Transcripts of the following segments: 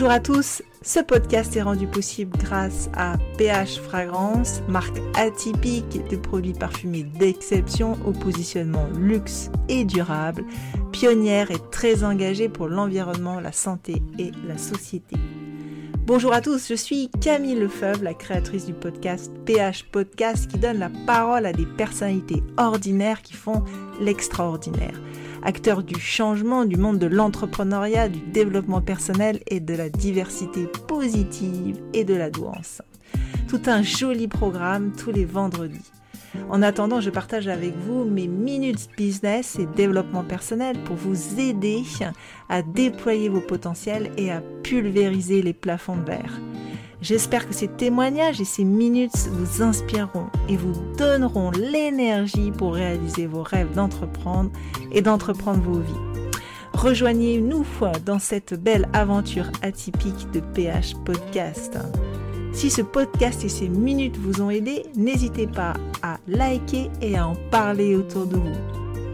Bonjour à tous, ce podcast est rendu possible grâce à PH Fragrance, marque atypique de produits parfumés d'exception au positionnement luxe et durable, pionnière et très engagée pour l'environnement, la santé et la société. Bonjour à tous, je suis Camille Lefebvre, la créatrice du podcast PH Podcast qui donne la parole à des personnalités ordinaires qui font l'extraordinaire acteur du changement du monde de l'entrepreneuriat, du développement personnel et de la diversité positive et de la douance. Tout un joli programme tous les vendredis. En attendant, je partage avec vous mes minutes business et développement personnel pour vous aider à déployer vos potentiels et à pulvériser les plafonds de verre. J'espère que ces témoignages et ces minutes vous inspireront et vous donneront l'énergie pour réaliser vos rêves d'entreprendre et d'entreprendre vos vies. Rejoignez-nous dans cette belle aventure atypique de PH Podcast. Si ce podcast et ces minutes vous ont aidé, n'hésitez pas à liker et à en parler autour de vous.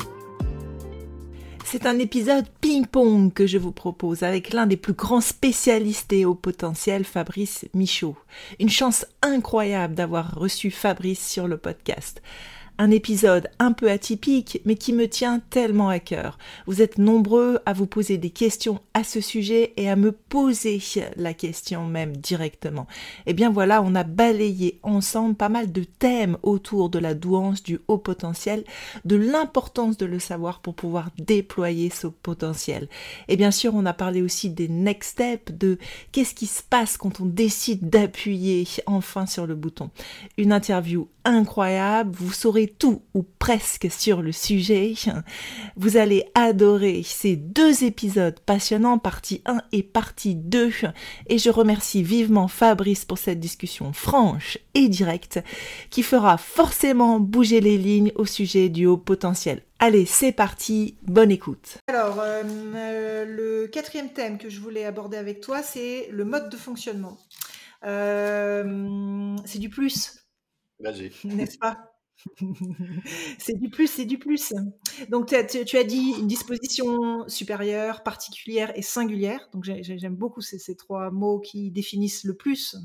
C'est un épisode ping-pong que je vous propose avec l'un des plus grands spécialistes et au potentiel, Fabrice Michaud. Une chance incroyable d'avoir reçu Fabrice sur le podcast. Un épisode un peu atypique, mais qui me tient tellement à cœur. Vous êtes nombreux à vous poser des questions à ce sujet et à me poser la question même directement. Et eh bien voilà, on a balayé ensemble pas mal de thèmes autour de la douance, du haut potentiel, de l'importance de le savoir pour pouvoir déployer ce potentiel. Et bien sûr, on a parlé aussi des next steps, de qu'est-ce qui se passe quand on décide d'appuyer enfin sur le bouton. Une interview incroyable, vous saurez tout ou presque sur le sujet. Vous allez adorer ces deux épisodes passionnants, partie 1 et partie 2. Et je remercie vivement Fabrice pour cette discussion franche et directe qui fera forcément bouger les lignes au sujet du haut potentiel. Allez, c'est parti, bonne écoute. Alors, euh, euh, le quatrième thème que je voulais aborder avec toi, c'est le mode de fonctionnement. Euh, c'est du plus. Vas-y. N'est-ce pas? C'est du plus, c'est du plus. Donc, tu as, dit une disposition supérieure, particulière et singulière. Donc, j'aime beaucoup ces, trois mots qui définissent le plus,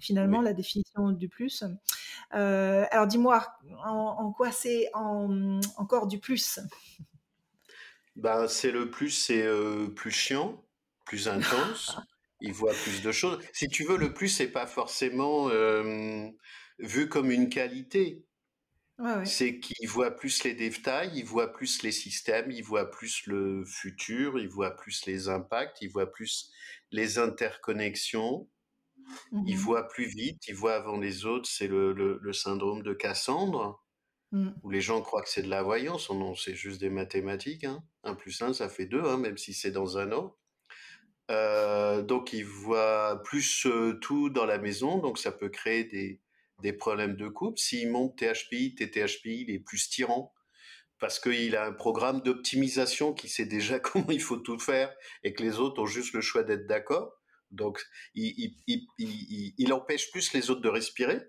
finalement, la définition du plus. Euh, alors, dis-moi, en, quoi c'est encore du plus? Ben, C'est le plus, c'est euh, plus chiant, plus intense. il voit plus de choses. Si tu veux, le plus, c'est pas forcément euh, vu comme une qualité c'est qu'il voit plus les détails, il voit plus les systèmes, il voit plus le futur, il voit plus les impacts, il voit plus les interconnexions, il mmh voit plus vite, il voit avant les autres. C'est le, syndrome de Cassandre, mmh. où les gens croient que c'est de la voyance. Non, c'est juste des mathématiques. Hein. 1 plus 1, ça fait 2, hein, même si c'est dans un an. Euh, donc, il voit plus euh, tout dans la maison, donc ça peut créer des, des problèmes de couple. S'il monte THPI, TTHPI, il est plus tyran parce qu'il a un programme d'optimisation qui sait déjà comment il faut tout faire et que les autres ont juste le choix d'être d'accord. Donc, il, il, empêche plus les autres de respirer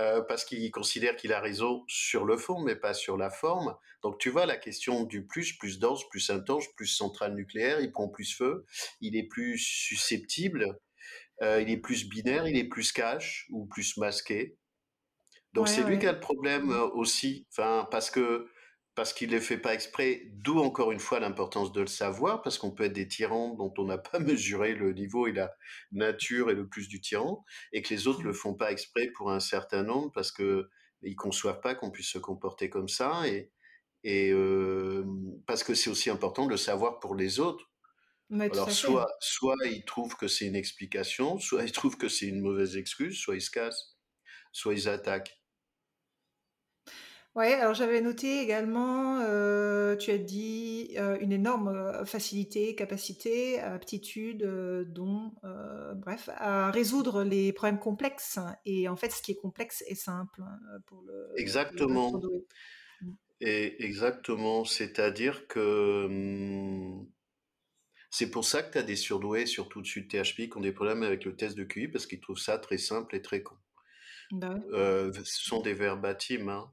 euh, parce qu'il considère qu'il a raison sur le fond, mais pas sur la forme. Donc, tu vois, la question du plus, plus dense, plus intense, plus centrale nucléaire, il prend plus feu, il est plus susceptible, euh, il est plus binaire, il est plus cash ou plus masqué. Donc c'est lui qui a le problème mmh. aussi, enfin parce que parce qu'il ne fait pas exprès, d'où encore une fois l'importance de le savoir, parce qu'on peut être des tyrans dont on n'a pas mesuré le niveau et la nature et le plus du tyran, et que les autres ne le font pas exprès pour un certain nombre, parce que ils conçoivent pas qu'on puisse se comporter comme ça, et, et parce que c'est aussi important de le savoir pour les autres. Alors soit, soit ils trouvent que c'est une explication, soit ils trouvent que c'est une mauvaise excuse, soit ils se cassent, soit ils attaquent. Ouais, alors j'avais noté également, euh, tu as dit, euh, une énorme, euh, facilité, capacité, aptitude, dont, bref, à résoudre les problèmes complexes et en fait, ce qui est complexe est simple, pour le Exactement mmh. et exactement, c'est-à-dire que, mmh, c'est pour ça que tu as des surdoués, surtout dessus de THP, qui ont des problèmes avec le test de QI parce qu'ils trouvent ça très simple et très con. Bah ce sont des verbatims, hein.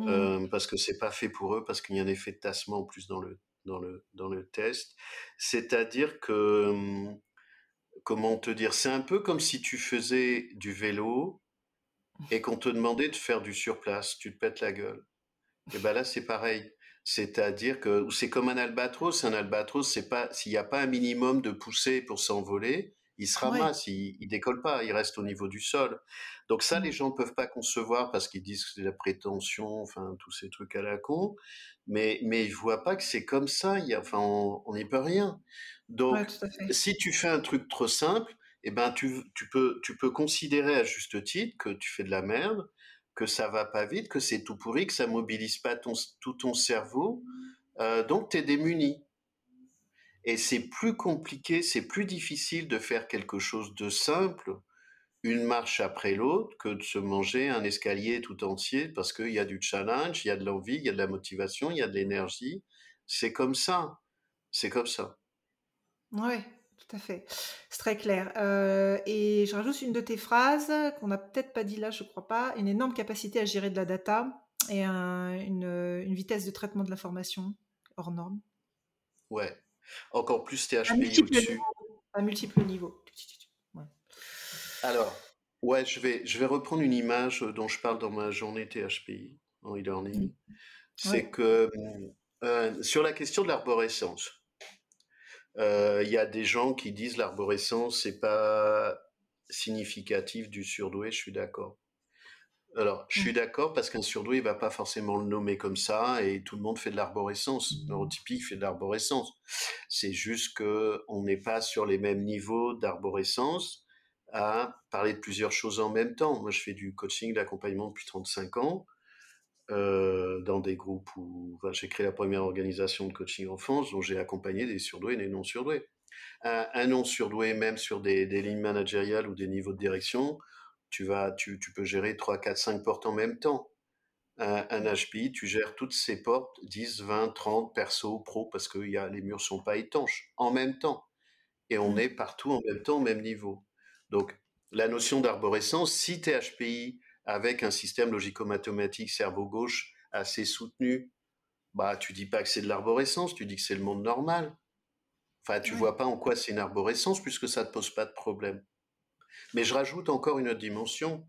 Mmh. parce que c'est pas fait pour eux, parce qu'il y a un effet de tassement en plus dans le, dans le, dans le test. C'est-à-dire que comment te dire C'est un peu comme si tu faisais du vélo et qu'on te demandait de faire du surplace, tu te pètes la gueule. Et ben là, c'est pareil. C'est-à-dire que c'est comme un albatros. Un albatros, c'est pas s'il n'y a pas un minimum de poussée pour s'envoler, il se ramasse, il, il, décolle pas, il reste au niveau du sol. Donc ça, les mmh. gens peuvent pas concevoir parce qu'ils disent que c'est la prétention, enfin tous ces trucs à la con, mais mais ils voient pas que c'est comme ça. Il y a, enfin, on n'y peut rien. Donc si tu fais un truc trop simple, eh ben tu, tu peux tu peux considérer à juste titre que tu fais de la merde, que ça va pas vite, que c'est tout pourri, que ça mobilise pas ton, tout ton cerveau, euh, donc tu es démuni. Et c'est plus compliqué, c'est plus difficile de faire quelque chose de simple, une marche après l'autre, que de se manger un escalier tout entier, parce qu'il y a du challenge, il y a de l'envie, il y a de la motivation, il y a de l'énergie. C'est comme ça. C'est comme ça. Oui, tout à fait. C'est très clair. Euh, et je rajoute une de tes phrases qu'on n'a peut-être pas dit là, je crois pas. Une énorme capacité à gérer de la data et une, une vitesse de traitement de l'information hors norme. Ouais, encore plus THPI au-dessus. À multiples niveaux. Alors, ouais, je vais, je vais reprendre une image dont je parle dans ma journée THPI en e-learning. Mmh. C'est que euh, sur la question de l'arborescence, euh, il y a des gens qui disent l'arborescence, c'est pas significatif du surdoué, je suis d'accord. Alors, je suis mmh. d'accord parce qu'un surdoué ne va pas forcément le nommer comme ça et tout le monde fait de l'arborescence. Mmh. Neurotypique fait de l'arborescence. C'est juste que on n'est pas sur les mêmes niveaux d'arborescence à parler de plusieurs choses en même temps. Moi, je fais du coaching, d'accompagnement depuis 35 ans euh, dans des groupes où j'ai créé la première organisation de coaching en France dont j'ai accompagné des surdoués et des non surdoués. Un, non surdoué, même sur des, des lignes managériales ou des niveaux de direction, tu vas, tu, tu peux gérer 3, 4, 5 portes en même temps. Un, un, HPI, tu gères toutes ces portes, 10, 20, 30, perso, pro, parce que y a, les murs sont pas étanches, en même temps. Et on mmh. est partout en même temps, au même niveau. Donc, la notion d'arborescence, si tu es HPI avec un système logico-mathématique cerveau gauche assez soutenu, bah, tu dis pas que c'est de l'arborescence, tu dis que c'est le monde normal. Enfin, tu vois pas en quoi c'est une arborescence puisque ça te pose pas de problème. Mais je rajoute encore une autre dimension.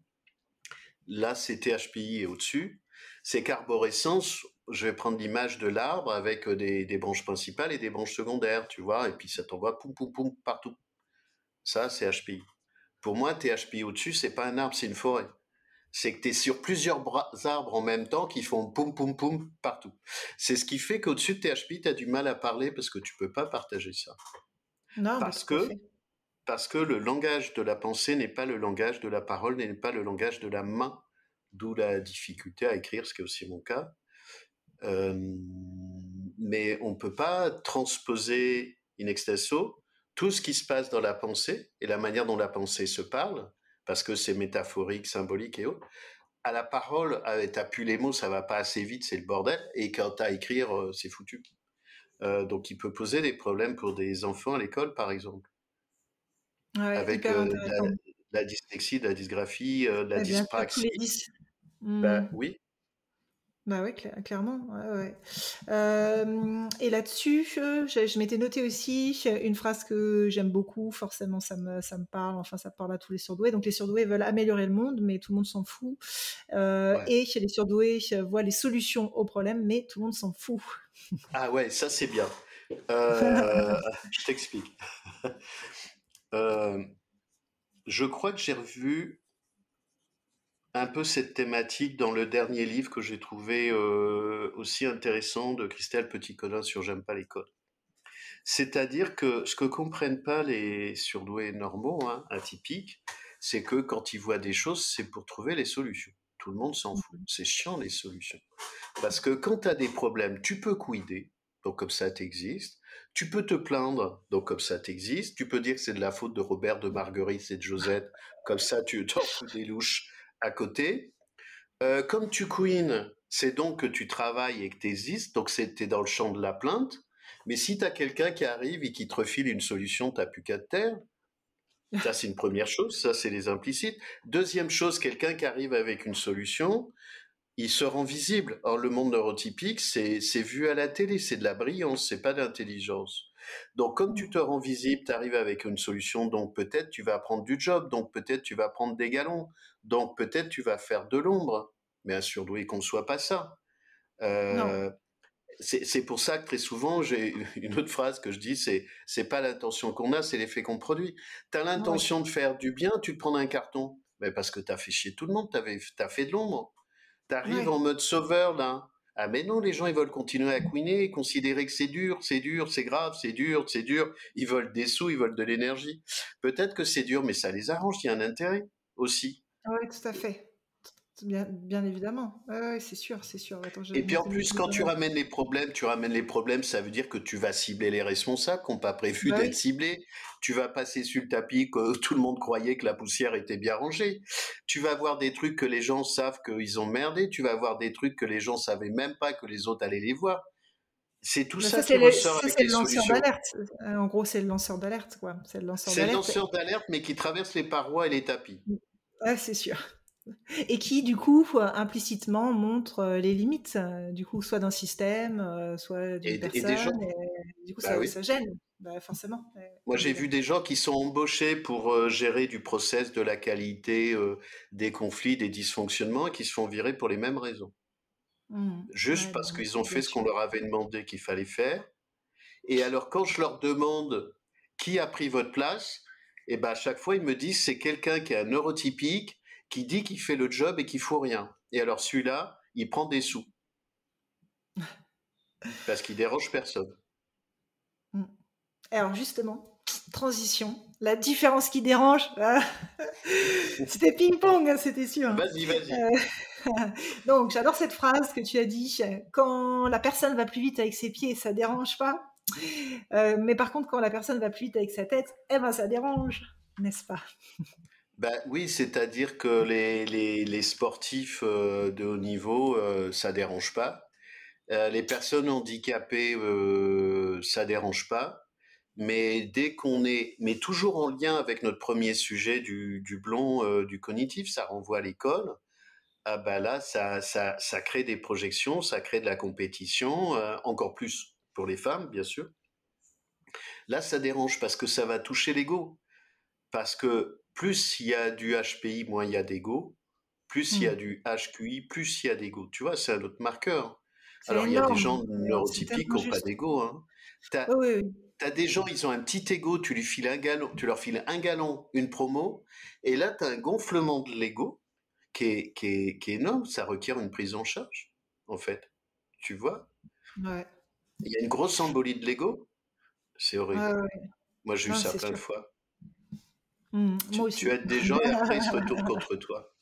Là, c'est THPI et au-dessus. C'est qu'arborescence, je vais prendre l'image de l'arbre avec des, des, branches principales et des branches secondaires, tu vois, et puis ça t'envoie poum poum poum partout. Ça, c'est HPI. Pour moi, THPI au-dessus, c'est pas un arbre, c'est une forêt. C'est que tu es sur plusieurs arbres en même temps qui font poum poum poum partout. C'est ce qui fait qu'au-dessus de THPI, tu as du mal à parler parce que tu peux pas partager ça. Non, parce que parce que le langage de la pensée n'est pas le langage de la parole, n'est pas le langage de la main, d'où la difficulté à écrire, ce qui est aussi mon cas. Euh, mais on ne peut pas transposer in extenso tout ce qui se passe dans la pensée et la manière dont la pensée se parle, parce que c'est métaphorique, symbolique et autres. À la parole, t'as plus les mots, ça va pas assez vite, c'est le bordel. Et quand t'as à écrire, euh, c'est foutu. Euh, donc, il peut poser des problèmes pour des enfants à l'école, par exemple avec euh, la, dyslexie, la dysgraphie, euh, la dyspraxie. Bah, mmh. oui. Bah oui, clairement. Ouais, euh, et là-dessus, je, m'étais noté aussi une phrase que j'aime beaucoup. Forcément, ça me, ça me parle. Enfin, ça parle à tous les surdoués. Donc, les surdoués veulent améliorer le monde, mais tout le monde s'en fout. Et les surdoués voient les solutions aux problèmes, mais tout le monde s'en fout. ah ouais, ça c'est bien. je t'explique. Euh, je crois que j'ai revu un peu cette thématique dans le dernier livre que j'ai trouvé euh, aussi intéressant de Christelle Petit-Colin sur J'aime pas les codes. C'est-à-dire que ce que comprennent pas les surdoués normaux, hein, atypiques, c'est que quand ils voient des choses, c'est pour trouver les solutions. Tout le monde s'en fout. C'est chiant les solutions. Parce que quand tu as des problèmes, tu peux couider, donc comme ça t'existe. Tu peux te plaindre, donc comme ça t'existe. Tu peux dire que c'est de la faute de Robert, de Marguerite et de Josette, comme ça tu t'en fous des louches à côté. Euh, comme tu queen, c'est donc que tu travailles et que tu existes, donc es dans le champ de la plainte. Mais si tu as quelqu'un qui arrive et qui te refile une solution, t'as plus qu'à te taire. Ça, c'est une première chose, ça, c'est les implicites. Deuxième chose, quelqu'un qui arrive avec une solution, il se rend visible. Or, le monde neurotypique, c'est vu à la télé, c'est de la brillance, c'est pas d'intelligence. Donc, comme tu te rends visible, tu arrives avec une solution, donc peut-être tu vas prendre du job, donc peut-être tu vas prendre des galons, donc peut-être tu vas faire de l'ombre. Mais un surdoué qu'on ne soit pas ça. Euh, c'est pour ça que très souvent, j'ai une autre phrase que je dis, c'est c'est pas l'intention qu'on a, c'est l'effet qu'on produit. Tu as l'intention de faire du bien, tu te prends un carton. Mais parce que tu as fait chier tout le monde, tu as fait de l'ombre. Tu arrives en mode sauveur, là. Ah mais non, les gens, ils veulent continuer à couiner, considérer que c'est dur, c'est dur, c'est grave, c'est dur, c'est dur. Ils veulent des sous, ils veulent de l'énergie. Peut-être que c'est dur, mais ça les arrange, il y a un intérêt aussi. Oui, tout à fait. Bien, bien évidemment. C'est sûr, c'est sûr. Et puis en plus, quand tu ramènes les problèmes, tu ramènes les problèmes, ça veut dire que tu vas cibler les responsables qui n'ont pas prévu bah d'être ciblés. Tu vas passer sur le tapis que tout le monde croyait que la poussière était bien rangée. Tu vas voir des trucs que les gens savent qu'ils ont merdé. Tu vas voir des trucs que les gens savaient même pas que les autres allaient les voir. C'est tout ça, qui ressort avec les solutions. Euh, en gros, c'est le lanceur d'alerte, quoi. C'est le lanceur d'alerte. C'est le lanceur d'alerte, mais qui traverse les parois et les tapis. Ouais, c'est sûr et qui du coup implicitement montre euh, les limites euh, du coup soit d'un système euh, soit d'une personne du coup bah ça, gêne bah, forcément moi j'ai vu des gens qui sont embauchés pour gérer du process de la qualité des conflits des dysfonctionnements et qui se font virer pour les mêmes raisons. Mmh. juste parce qu'ils ont fait ce qu'on leur avait demandé qu'il fallait faire. Et alors quand je leur demande qui a pris votre place et ben à chaque fois ils me disent c'est quelqu'un qui est un neurotypique qui dit qu'il fait le job et qu'il faut rien. Et alors celui-là, il prend des sous. Parce qu'il dérange personne. Mm. Alors justement, transition, la différence qui dérange, ah, c'était ping-pong, hein, c'était sûr. Hein. Vas-y, vas-y. Euh, donc j'adore cette phrase que tu as dit, quand la personne va plus vite avec ses pieds, ça dérange pas. Euh, mais par contre, quand la personne va plus vite avec sa tête, eh ben ça dérange, n'est-ce pas? Ben, oui, c'est-à-dire que les, les, sportifs euh, de haut niveau, euh, ça dérange pas. Euh, les personnes handicapées, ça dérange pas. Mais dès qu'on est, mais toujours en lien avec notre premier sujet du, du blond, du cognitif, ça renvoie à l'école. Ah ben là, ça, ça, ça crée des projections, ça crée de la compétition, encore plus pour les femmes, bien sûr. Là, ça dérange parce que ça va toucher l'ego. Parce que plus il y a du HPI, moins il y a d'ego. Plus il y a mmh. du HQI, plus il y a d'ego. Tu vois, c'est un autre marqueur. Alors, il y a des gens neurotypiques qui n'ont pas d'ego. Hein. Tu as, des gens, ils ont un petit ego, tu, lui files un galon, tu leur files un galon, une promo, et là, tu as un gonflement de l'ego qui est, qui, est, qui est, énorme. Ça requiert une prise en charge, en fait. Tu vois? Ouais. Il y a une grosse embolie de l'ego. C'est horrible. Moi, j'ai eu ça plein de fois. Mmh, tu, aides des gens et après ils se retournent contre toi.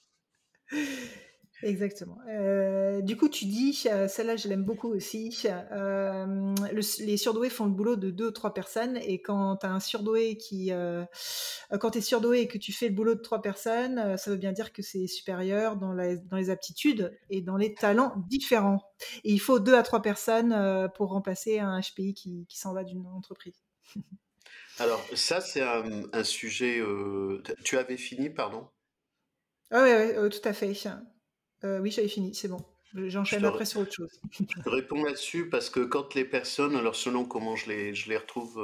Exactement. Euh, du coup, tu dis, euh, celle-là, je l'aime beaucoup aussi. Euh, les surdoués font le boulot de deux ou trois personnes, et quand tu as un surdoué qui, quand tu es surdoué et que tu fais le boulot de trois personnes, ça veut bien dire que c'est supérieur dans, dans, les aptitudes et dans les talents différents. Et il faut deux à trois personnes pour remplacer un HPI qui, qui s'en va d'une entreprise. Alors, ça, c'est un, sujet. Euh, tu avais fini, pardon? Ah oui, euh, tout à fait. Euh, oui, j'avais fini, c'est bon. J'enchaîne après sur autre chose. je réponds là-dessus parce que quand les personnes, alors selon comment je les, je les retrouve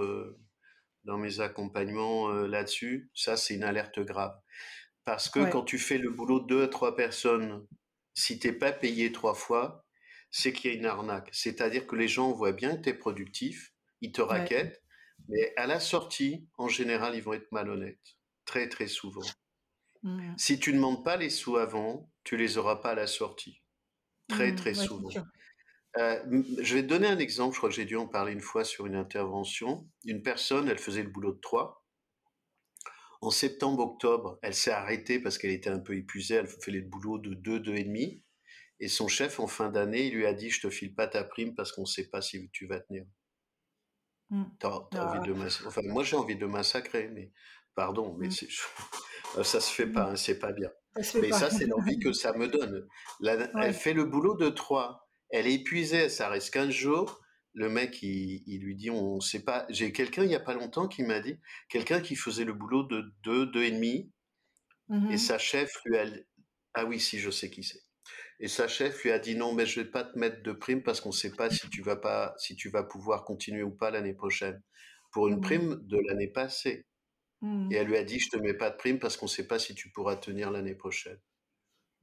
dans mes accompagnements là-dessus, ça, c'est une alerte grave. Parce que quand tu fais le boulot de deux à trois personnes, si tu n'es pas payé trois fois, c'est qu'il y a une arnaque. C'est-à-dire que les gens voient bien que tu es productif, ils te raquettent, mais à la sortie, en général, ils vont être malhonnêtes, très très souvent. Mmh. Si tu ne demandes pas les sous avant, tu les auras pas à la sortie, très mmh, très souvent. Euh, je vais te donner un exemple, je crois que j'ai dû en parler une fois sur une intervention. Une personne, elle faisait le boulot de trois. En septembre-octobre, elle s'est arrêtée parce qu'elle était un peu épuisée, elle fait le boulot de deux, deux et demi. Et son chef, en fin d'année, il lui a dit, je te file pas ta prime parce qu'on ne sait pas si tu vas tenir. Mmh. Ah. envie de Enfin, moi, j'ai envie de massacrer, mais pardon, mais mmh. ça se fait pas, hein, c'est pas bien. mais ça, c'est l'envie que ça me donne. Elle fait le boulot de trois. Elle est épuisée, ça reste 15 jours. Le mec, il, lui dit, on sait pas. J'ai quelqu'un il y a pas longtemps qui m'a dit, quelqu'un qui faisait le boulot de deux, deux et demi, et mmh sa chef lui a, ah oui, si, je sais qui c'est. Et sa chef lui a dit non, mais je vais pas te mettre de prime parce qu'on ne sait pas si tu vas pas, si tu vas pouvoir continuer ou pas l'année prochaine. Pour une Mmh. prime de l'année passée. Mmh. Et elle lui a dit, je te mets pas de prime parce qu'on ne sait pas si tu pourras tenir l'année prochaine.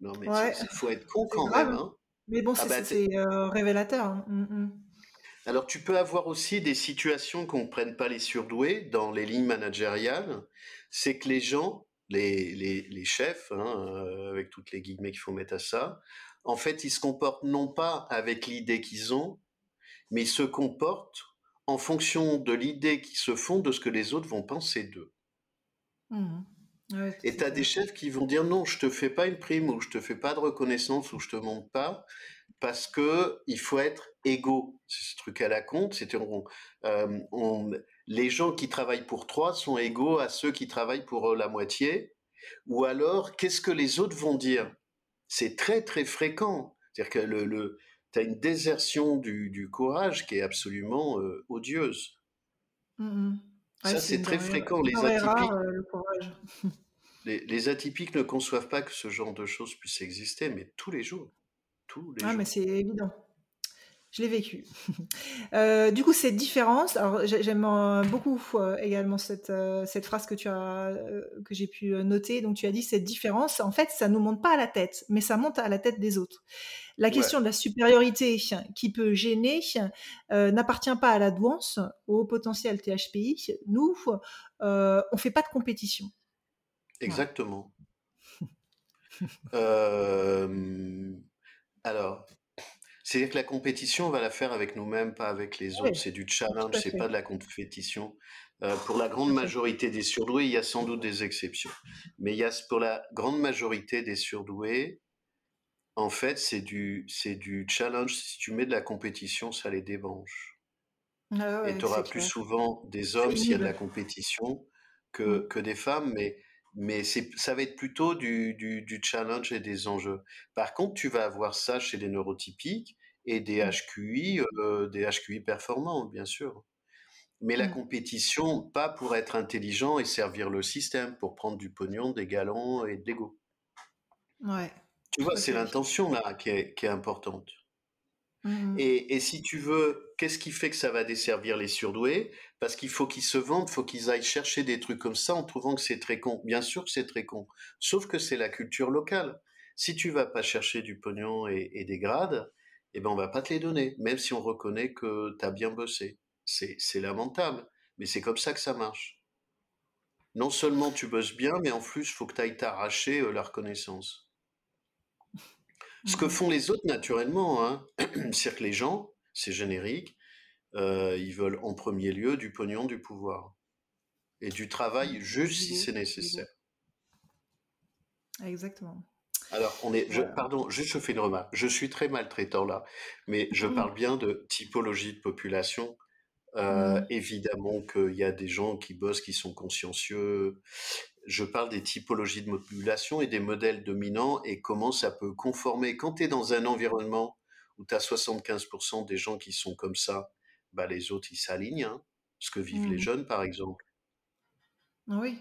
Non, mais Ouais, il faut être con quand grave. même, hein. Mais bon, Ah c'est bah, euh, révélateur. hein. Mmh. Alors, tu peux avoir aussi des situations qu'on ne prenne pas les surdoués dans les lignes managériales. C'est que les gens, les, les, les chefs, hein, euh, avec toutes les guillemets qu'il faut mettre à ça, en fait, ils se comportent non pas avec l'idée qu'ils ont, mais ils se comportent en fonction de l'idée qu'ils se font de ce que les autres vont penser d'eux. Mmh. Ouais, Et tu as des chefs qui vont dire non, je te fais pas une prime ou je te fais pas de reconnaissance ou je te monte pas parce que il faut être égaux. C'est ce truc à la compte. C'était on, euh, on- les gens qui travaillent pour trois sont égaux à ceux qui travaillent pour euh, la moitié. Ou alors, qu'est-ce que les autres vont dire? C'est très très fréquent. C'est-à-dire que le, le, tu as une désertion du, du courage qui est absolument euh, odieuse. Mmh, mmh. Ouais, Ça, c'est très fréquent. Les rare, atypiques, euh, le courage. les, les atypiques ne conçoivent pas que ce genre de choses puisse exister, mais tous les jours. Tous les Ah, mais jours. c'est évident. Je l'ai vécu. Euh, du coup, cette différence, alors j'ai- j'aime euh, beaucoup euh, également cette, euh, cette phrase que tu as, que j'ai pu noter. Donc, tu as dit cette différence, en fait, ça nous monte pas à la tête, mais ça monte à la tête des autres. La Ouais, question de la supériorité qui peut gêner n'appartient pas à la douance, au potentiel THPI. Nous, on fait pas de compétition. Exactement. Alors, c'est-à-dire que la compétition, on va la faire avec nous-mêmes, pas avec les Oui, autres. C'est du challenge, c'est pas de la compétition. Euh, pour la grande majorité des surdoués, il y a sans doute des exceptions. Mais il y a pour la grande majorité des surdoués, en fait, c'est du, c'est du challenge. Si tu mets de la compétition, ça les débranche. Ah Et tu auras plus clair. souvent des hommes s'il y a de la compétition que, Mm. que des femmes, mais, mais c'est, ça va être plutôt du, du, du challenge et des enjeux. Par contre, tu vas avoir ça chez les neurotypiques et des. HQI, euh, des HQI performants, bien sûr. Mais la Mm. compétition, pas pour être intelligent et servir le système, pour prendre du pognon, des galons et de l'ego. Ouais, Tu vois, c'est l'intention là qui est, qui est importante. Mm, mm. Et, et si tu veux, qu'est-ce qui fait que ça va desservir les surdoués? Parce qu'il faut qu'ils se vendent, il faut qu'ils aillent chercher des trucs comme ça en trouvant que c'est très con. Bien sûr que c'est très con, sauf que c'est la culture locale. Si tu vas pas chercher du pognon et, et des grades, eh ben on va pas te les donner, même si on reconnaît que tu as bien bossé. C'est, lamentable, mais c'est comme ça que ça marche. Non seulement tu bosses bien, mais en plus, il faut que tu ailles t'arracher euh, la reconnaissance. Ce que Mm, mm. font les autres naturellement, hein, c'est que les gens, c'est générique, euh, ils veulent en premier lieu du pognon, du pouvoir et du travail juste si c'est nécessaire. Exactement. Alors, on est, je, pardon, juste je fais une remarque. Je suis très maltraitant là, mais je parle bien de typologie de population. Euh, mm. évidemment qu'il y a des gens qui bossent, qui sont consciencieux. Je parle des typologies de population et des modèles dominants et comment ça peut conformer. Quand tu es dans un environnement où tu as 75% des gens qui sont comme ça, bah les autres ils s'alignent. Hein, ce que vivent les Mm. jeunes par exemple. Oui,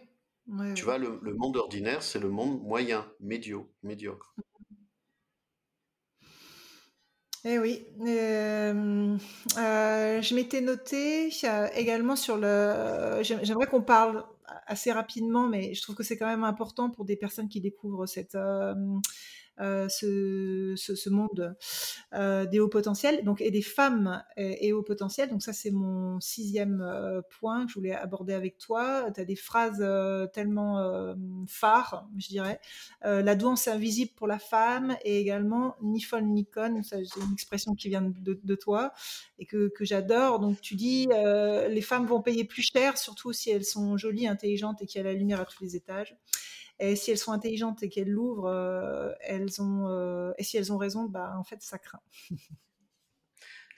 Tu vois, le, le monde ordinaire, c'est le monde moyen, médio, médiocre. Eh oui. Euh, euh, je m'étais noté euh, également sur le. j'aim- J'aimerais qu'on parle assez rapidement, mais je trouve que c'est quand même important pour des personnes qui découvrent cette, euh, ce, ce, monde euh, des hauts potentiels, donc et des femmes et, et hauts potentiels. Donc ça, c'est mon sixième euh, point que je voulais aborder avec toi. Tu as des phrases euh, tellement euh, phares, je dirais. Euh, la douance invisible pour la femme et également ni folle ni conne. C'est une expression qui vient de, de toi et que, que j'adore. Donc tu dis, euh, les femmes vont payer plus cher, surtout si elles sont jolies, intelligentes et qu'il y a la lumière à tous les étages. Et si elles sont intelligentes et qu'elles l'ouvrent, euh, elles ont, euh, et si elles ont raison, bah en fait ça craint.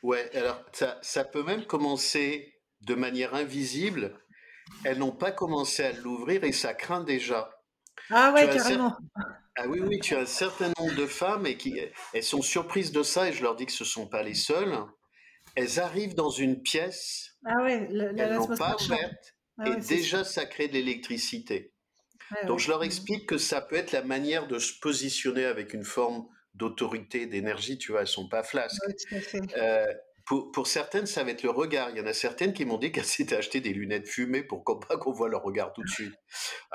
Ouais, alors ça, ça peut même commencer de manière invisible. Elles n'ont pas commencé à l'ouvrir et ça craint déjà. Ah ouais, carrément. Ah oui, oui, tu as un certain nombre de femmes et qui elles sont surprises de ça et je leur dis que ce ne sont pas les seules. Elles arrivent dans une pièce, Ah ouais, la- la- elles n'ont pas ouverte Ah et ouais, déjà ça crée de l'électricité. Ouais, Donc ouais. je leur Mhm. explique que ça peut être la manière de se positionner avec une forme d'autorité, d'énergie, tu vois, elles sont pas flasques. Euh, pour, pour, certaines, ça va être le regard. Il y en a certaines qui m'ont dit qu'elles s'étaient acheté des lunettes fumées pour pas qu'on voit leur regard tout de suite.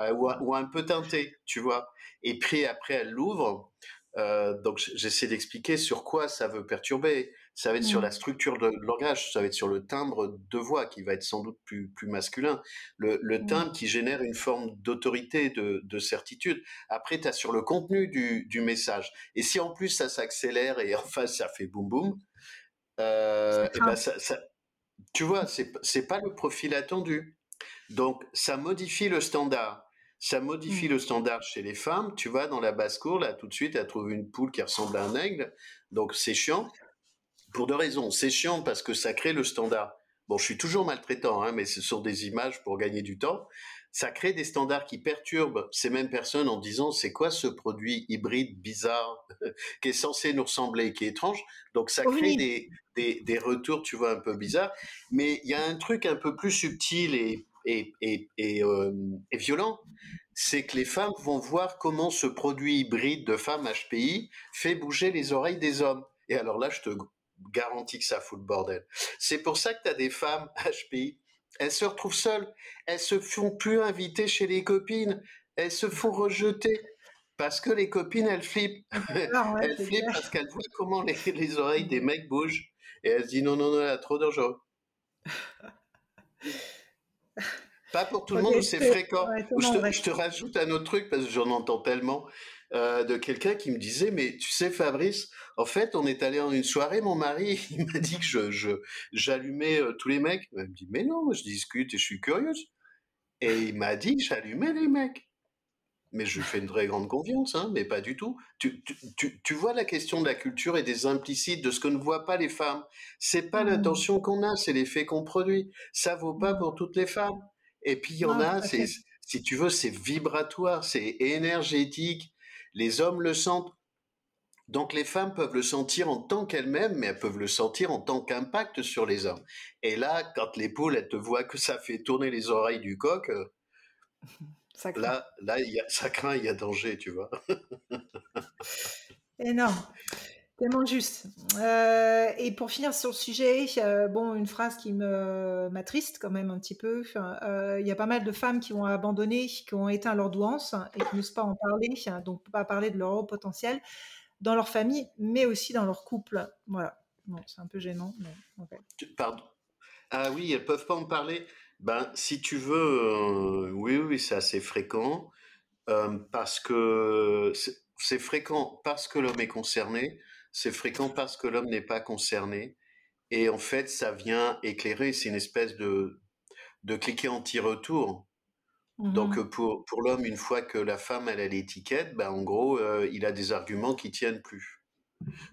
Euh, ou, ou, un peu teinté, tu vois. Et puis après, elles l'ouvrent. Euh, donc j'essaie d'expliquer sur quoi ça veut perturber. Ça va être sur la structure de langage, ça va être sur le timbre de voix qui va être sans doute plus, plus masculin. Le, le timbre qui génère une forme d'autorité, de, de, certitude. Après, tu as sur le contenu du, du, message. Et si en plus ça s'accélère et enfin ça fait boum boum, euh, et ben ça, ça, tu vois, c'est pas le profil attendu. Donc ça modifie le standard. Ça modifie mmh. le standard chez les femmes. Tu vas dans la basse-cour, là, tout de suite, elle trouve une poule qui ressemble à un aigle. Donc, c'est chiant. Pour deux raisons. C'est chiant parce que ça crée le standard. Bon, je suis toujours maltraitant, hein, mais ce sont des images pour gagner du temps. Ça crée des standards qui perturbent ces mêmes personnes en disant c'est quoi ce produit hybride bizarre qui est censé nous ressembler, qui est étrange? Donc ça crée des, des, des, retours, tu vois, un peu bizarres. Mais il y a un truc un peu plus subtil et et, euh, et, violent, c'est que les femmes vont voir comment ce produit hybride de femmes HPI fait bouger les oreilles des hommes. Et alors là, je te garantis que ça fout le bordel. C'est pour ça que tu as des femmes HPI. Elles se retrouvent seules. Elles se font plus inviter chez les copines. Elles se font rejeter. Parce que les copines, elles flippent. elles flippent parce qu'elles voient comment les, les, oreilles des mecs bougent. Et elles se disent non, non, non, a trop dangereux. Pas pour tout le monde, c'est fréquent. je, te, rajoute un autre truc parce que j'en entends tellement euh, de quelqu'un qui me disait mais tu sais Fabrice, en fait on est allé en une soirée, mon mari il m'a dit que je j'allumais euh, tous les mecs. Il me dit mais non, je discute et je suis curieuse. Et il m'a dit j'allumais les mecs. Mais je lui fais une très grande confiance, hein, mais pas du tout. Tu, tu, tu, vois la question de la culture et des implicites, de ce que ne voient pas les femmes. C'est pas mmh. l'intention qu'on a, c'est l'effet qu'on produit. Ça vaut pas pour toutes les femmes. Et puis il y en a, c'est, si tu veux, c'est vibratoire, c'est énergétique. Les hommes le sentent. Donc les femmes peuvent le sentir en tant qu'elles-mêmes, mais elles peuvent le sentir en tant qu'impact sur les hommes. Et là, quand les poules, elles te voient que ça fait tourner les oreilles du coq, euh, là, là, y a, ça craint, il y a danger, tu vois. Énorme. Tellement juste. Euh, et pour finir sur le sujet, euh, bon, une phrase qui me m'attriste quand même un petit peu. Euh, il y a pas mal de femmes qui ont abandonné, qui ont éteint leur douance et qui n'osent pas en parler, donc pas parler de leur haut potentiel dans leur famille, mais aussi dans leur couple. Voilà. C'est un peu gênant. Pardon. Ah oui, elles peuvent pas en parler. Ben, si tu veux, oui, oui, c'est assez fréquent parce que c'est fréquent parce que l'homme est concerné c'est fréquent parce que l'homme n'est pas concerné. Et en fait, ça vient éclairer, c'est une espèce de, de cliquer anti-retour. Mmh Donc pour, pour l'homme, une fois que la femme elle a l'étiquette, ben en gros, euh, il a des arguments qui tiennent plus.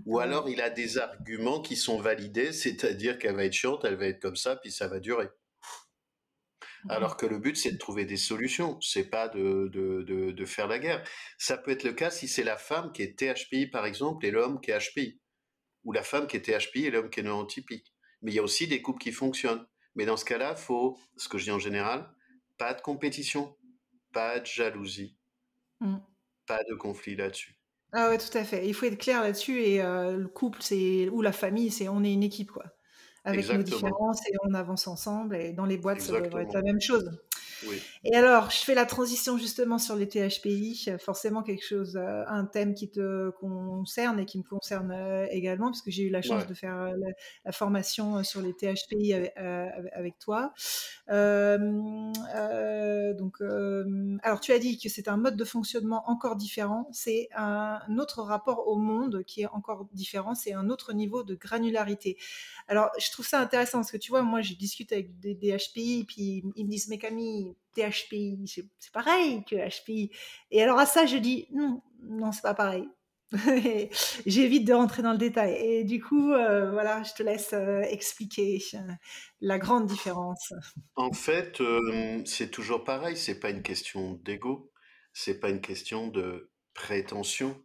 Ou alors il a des arguments qui sont validés, c'est-à-dire qu'elle va être chiante, elle va être comme ça, puis ça va durer. Alors que le but, c'est de trouver des solutions, c'est pas de, de, de, de, faire la guerre. Ça peut être le cas si c'est la femme qui est THPI, par exemple, et l'homme qui est HPI. Ou la femme qui est THPI et l'homme qui est neurotypique. Mais il y a aussi des couples qui fonctionnent. Mais dans ce cas-là, faut, ce que je dis en général, pas de compétition, pas de jalousie, mmh. pas de conflit là-dessus. Ah ouais, tout à fait. Il faut être clair là-dessus et euh, le couple, c'est ou la famille, c'est on est une équipe quoi avec nos différences et on avance ensemble. Et dans les boîtes, ça devrait être la même chose. Et alors, je fais la transition justement sur les THPI, forcément quelque chose, euh, un thème qui te concerne et qui me concerne euh, également, parce que j'ai eu la chance de faire euh, la, formation sur les THPI avec, toi. donc, alors tu as dit que c'est un mode de fonctionnement encore différent, c'est un autre rapport au monde qui est encore différent, c'est un autre niveau de granularité. Alors, je trouve ça intéressant parce que tu vois, moi, je discute avec des, des HPI, puis ils me disent, mais Camille, THPI, c'est pareil que HPI. Et alors à ça, je dis non, non, c'est pas pareil. J'évite de rentrer dans le détail. Et du coup, euh, voilà, je te laisse euh, expliquer euh, la grande différence. En fait, c'est toujours pareil. C'est pas une question d'ego. C'est pas une question de prétention.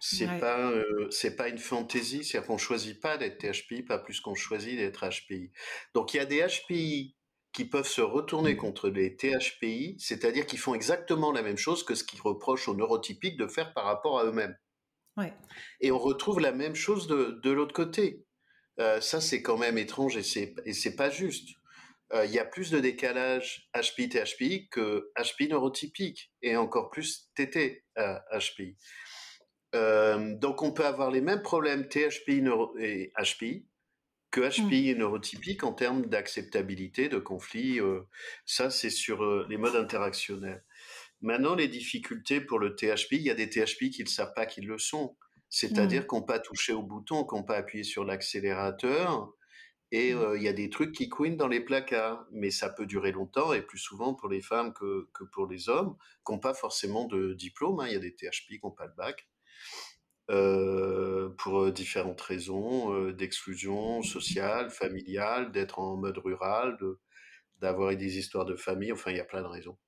C'est pas, c'est pas une fantaisie. C'est-à-dire qu'on choisit pas d'être THPI, pas plus qu'on choisit d'être HPI. Donc il y a des HPI qui peuvent se retourner mmh. contre les THPI, c'est-à-dire qu'ils font exactement la même chose que ce qu'ils reprochent aux neurotypiques de faire par rapport à eux-mêmes. Ouais. Et on retrouve la même chose de, de l'autre côté. Euh, ça, c'est quand même étrange et c'est, et c'est pas juste. Euh, il y a plus de décalage HPI-THPI que HPI neurotypique et encore plus TT-HPI. Euh, donc on peut avoir les mêmes problèmes THPI et HPI que HPI et mmh. neurotypique en termes d'acceptabilité, de conflit. ça, c'est sur les modes interactionnels. Maintenant, les difficultés pour le THP, il y a des THP qui ne savent pas qu'ils le sont. C'est-à-dire mmh. qu'on pas touché au bouton, qu'on pas appuyé sur l'accélérateur. Et mmh. il y a des trucs qui couinent dans les placards. Mais ça peut durer longtemps et plus souvent pour les femmes que, que pour les hommes, qui n'ont pas forcément de diplôme. Hein. Il y a des THP qui n'ont pas de bac. Euh, pour différentes raisons, d'exclusion sociale, familiale, d'être en mode rural, d'avoir des histoires de famille. Enfin, il y a plein de raisons.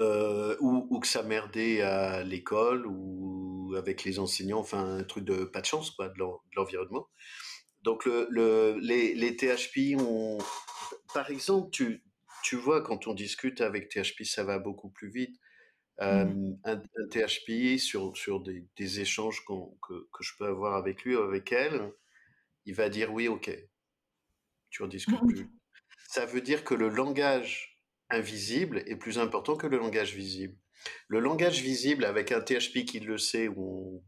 Euh, ou, que ça merdait à l'école ou avec les enseignants, enfin un truc de pas de chance quoi, de l'environnement. Donc le, les, les, THP ont, par exemple, tu, tu vois quand on discute avec THP, ça va beaucoup plus vite. Euh, mmh. un, THP sur, sur des, des échanges que, que, je peux avoir avec lui ou avec elle, il va dire oui, ok. Tu en discutes mmh. plus. Ça veut dire que le langage invisible est plus important que le langage visible. Le langage visible, avec un THP qui le sait, où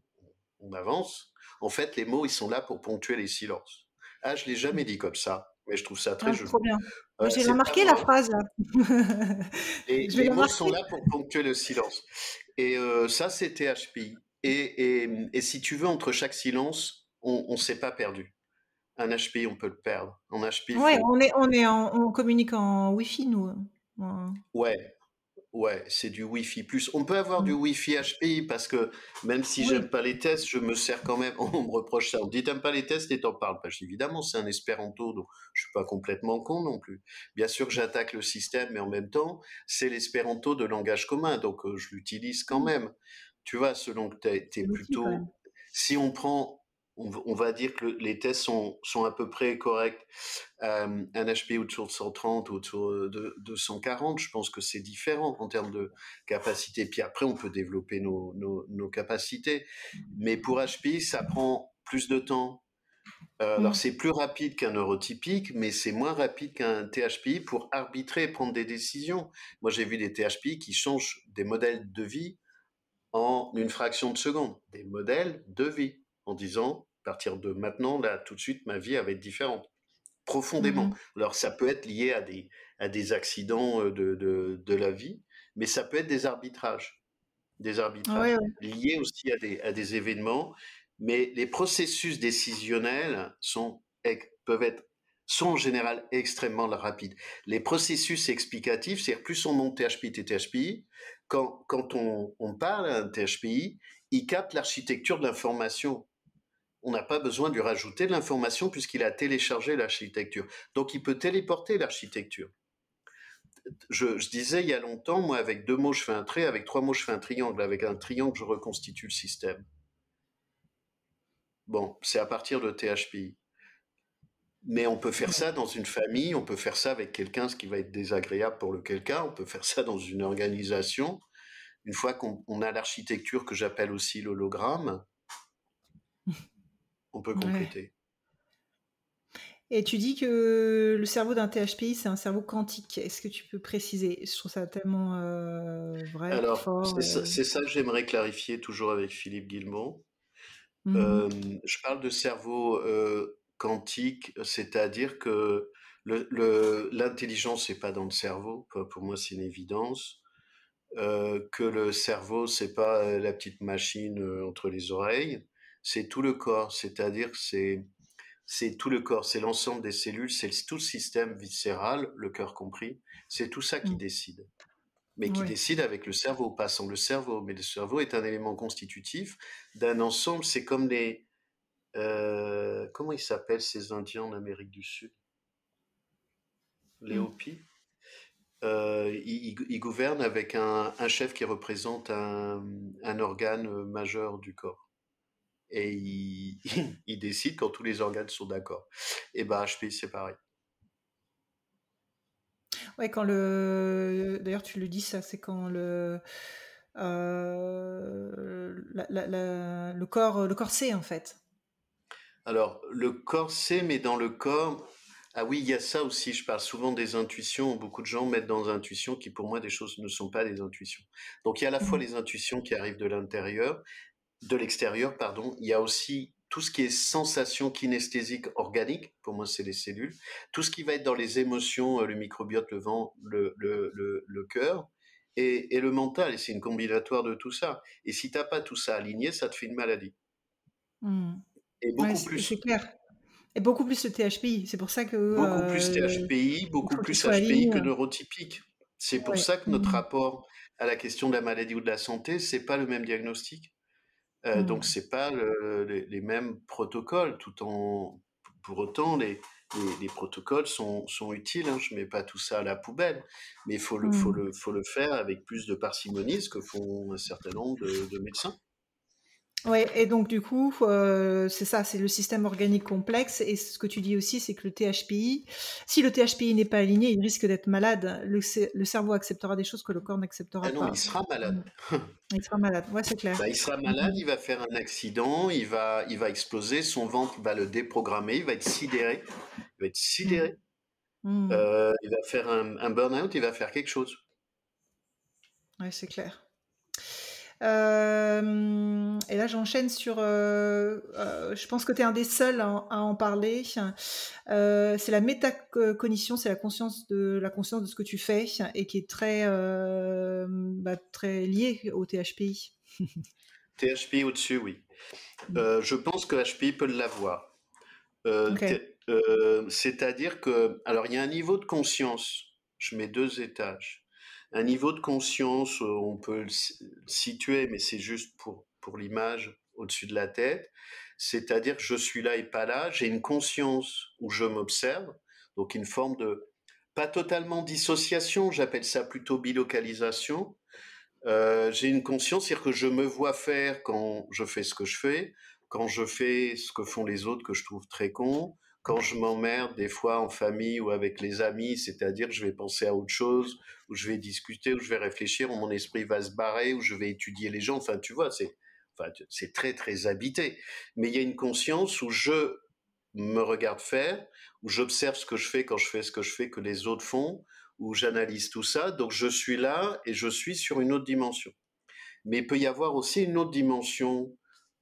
on, avance, en fait, les mots, ils sont là pour ponctuer les silences. Ah, je l'ai jamais dit comme ça, mais je trouve ça très ah, joli. Bien. J'ai remarqué la phrase. Et les mots sont là pour ponctuer le silence. Et euh, ça, c'est THP. Et, et, si tu veux, entre chaque silence, on ne s'est pas perdu. Un HP, on peut le perdre. En ouais, on est, on est, on communique en Wi-Fi, nous. Ouais, ouais, c'est du Wi-Fi plus. On peut avoir du mmh. Wi-Fi HPI parce que même si j'aime pas les tests, je me sers quand même. On me reproche ça. On dit t'aimes pas les tests et t'en parles pas. Évidemment, c'est un espéranto, donc je suis pas complètement con non plus. Bien sûr que j'attaque le système, mais en même temps, c'est l'espéranto de langage commun, donc euh, je l'utilise quand mmh. même. Tu vois, selon que tu es, plutôt. Si on prend on, va dire que les tests sont, sont, à peu près corrects. Euh, un HP autour de 130 ou autour de, 140, je pense que c'est différent en termes de capacité. Puis après, on peut développer nos, nos, capacités. Mais pour HP, ça prend plus de temps. Euh, alors, mm. c'est plus rapide qu'un neurotypique, mais c'est moins rapide qu'un THPI pour arbitrer et prendre des décisions. Moi, j'ai vu des THPI qui changent des modèles de vie en une fraction de seconde. Des modèles de vie en disant, à partir de maintenant, là, tout de suite, ma vie va être différente, profondément. Mmh Alors, ça peut être lié à des, à des accidents euh, de, de, de, la vie, mais ça peut être des arbitrages, des arbitrages liés aussi à des, à des événements. Mais les processus décisionnels sont, peuvent être sont en général extrêmement rapides. Les processus explicatifs, c'est-à-dire plus on monte THPI, THPI, quand, quand on, on parle à un THPI, il capte l'architecture de l'information on n'a pas besoin de lui rajouter de l'information puisqu'il a téléchargé l'architecture. Donc il peut téléporter l'architecture. Je, disais il y a longtemps, moi avec deux mots je fais un trait, avec trois mots je fais un triangle, avec un triangle je reconstitue le système. Bon, c'est à partir de THPI. Mais on peut faire ça dans une famille, on peut faire ça avec quelqu'un, ce qui va être désagréable pour le quelqu'un, on peut faire ça dans une organisation. Une fois qu'on a l'architecture que j'appelle aussi l'hologramme, on peut compléter. Et tu dis que le cerveau d'un THPI, c'est un cerveau quantique. Est-ce que tu peux préciser? Je trouve ça tellement euh, vrai. Alors, c'est, ça, que j'aimerais clarifier toujours avec Philippe Guillemot. Mmh euh, je parle de cerveau euh, quantique, c'est-à-dire que le, l'intelligence n'est pas dans le cerveau. Pour moi, c'est une évidence. que le cerveau, c'est pas la petite machine entre les oreilles c'est tout le corps, c'est-à-dire c'est c'est tout le corps, c'est l'ensemble des cellules, c'est tout le système viscéral, le cœur compris, c'est tout ça qui mmh. décide. Mais qui décide avec le cerveau, pas sans le cerveau. Mais le cerveau est un élément constitutif d'un ensemble. C'est comme les. Euh, comment ils s'appellent ces Indiens en Amérique du Sud? Les mmh. Hopis euh, ils, gouvernent avec un, chef qui représente un, un organe majeur du corps et il, il, décide quand tous les organes sont d'accord. Et ben HP c'est pareil. Ouais, quand le. D'ailleurs, tu le dis, ça, c'est quand le. Euh, le corps, le corps sait en fait. Alors, le corps sait, mais dans le corps, ah oui, il y a ça aussi. Je parle souvent des intuitions. Beaucoup de gens mettent dans intuitions qui, pour moi, des choses ne sont pas des intuitions. Donc, il y a à la fois mmh. les intuitions qui arrivent de l'intérieur, de l'extérieur, pardon. Il y a aussi tout ce qui est sensation kinesthésique organique. Pour moi, c'est les cellules. Tout ce qui va être dans les émotions, euh, le microbiote, le vent, le, le, le, cœur. Et, et, le mental, et c'est une combinatoire de tout ça. Et si tu n'as pas tout ça aligné, ça te fait une maladie. Mmh. Et beaucoup plus. C'est clair. Et beaucoup plus le THPI. C'est pour ça que. Beaucoup plus THPI, beaucoup plus HPI que neurotypique. C'est pour ça que notre mmh. rapport à la question de la maladie ou de la santé, c'est pas le même diagnostic. Euh, Donc mmh. c'est pas les, mêmes protocoles. Tout en pour autant les, les, protocoles sont, sont utiles. Hein, je mets pas tout ça à la poubelle, mais il faut le, faut, mmh. le, faut le faire avec plus de parcimonie, ce que font un certain nombre de médecins. Ouais, et donc du coup, euh, c'est ça, c'est le système organique complexe. Et ce que tu dis aussi, c'est que le THPI, si le THPI n'est pas aligné, il risque d'être malade. Le, le, cerveau acceptera des choses que le corps n'acceptera ah non, pas. Il sera malade. Mmh. Il sera malade, ouais, c'est clair. Bah, il sera malade, il va faire un accident, il va, il va exploser, son ventre va le déprogrammer, il va être sidéré. Il va être sidéré. Mmh. Euh, il va faire un, un burn-out, il va faire quelque chose. Ouais, c'est clair. Euh, et là, j'enchaîne sur. Euh, euh, je pense que tu es un des seuls à, en parler. c'est la métacognition, c'est la conscience de la conscience de ce que tu fais et qui est très bah, très liée au THPI. THPI au-dessus, oui. Je pense que HPI peut l'avoir. C'est-à-dire que, alors, il y a un niveau de conscience. Je mets deux étages un niveau de conscience, euh, on peut le situer, mais c'est juste pour, pour l'image au-dessus de la tête. C'est-à-dire je suis là et pas là, j'ai une conscience où je m'observe, donc une forme de, pas totalement dissociation, j'appelle ça plutôt bilocalisation. Euh, j'ai une conscience, c'est-à-dire que je me vois faire quand je fais ce que je fais, quand je fais ce que font les autres que je trouve très con, quand je m'emmerde des fois en famille ou avec les amis, c'est-à-dire que je vais penser à autre chose, ou je vais discuter, ou je vais réfléchir, où mon esprit va se barrer, ou je vais étudier les gens. Enfin, tu vois, c'est enfin, c'est très très habité. Mais il y a une conscience où je me regarde faire, où j'observe ce que je fais quand je fais ce que je fais que les autres font, où j'analyse tout ça. Donc je suis là et je suis sur une autre dimension. Mais il peut y avoir aussi une autre dimension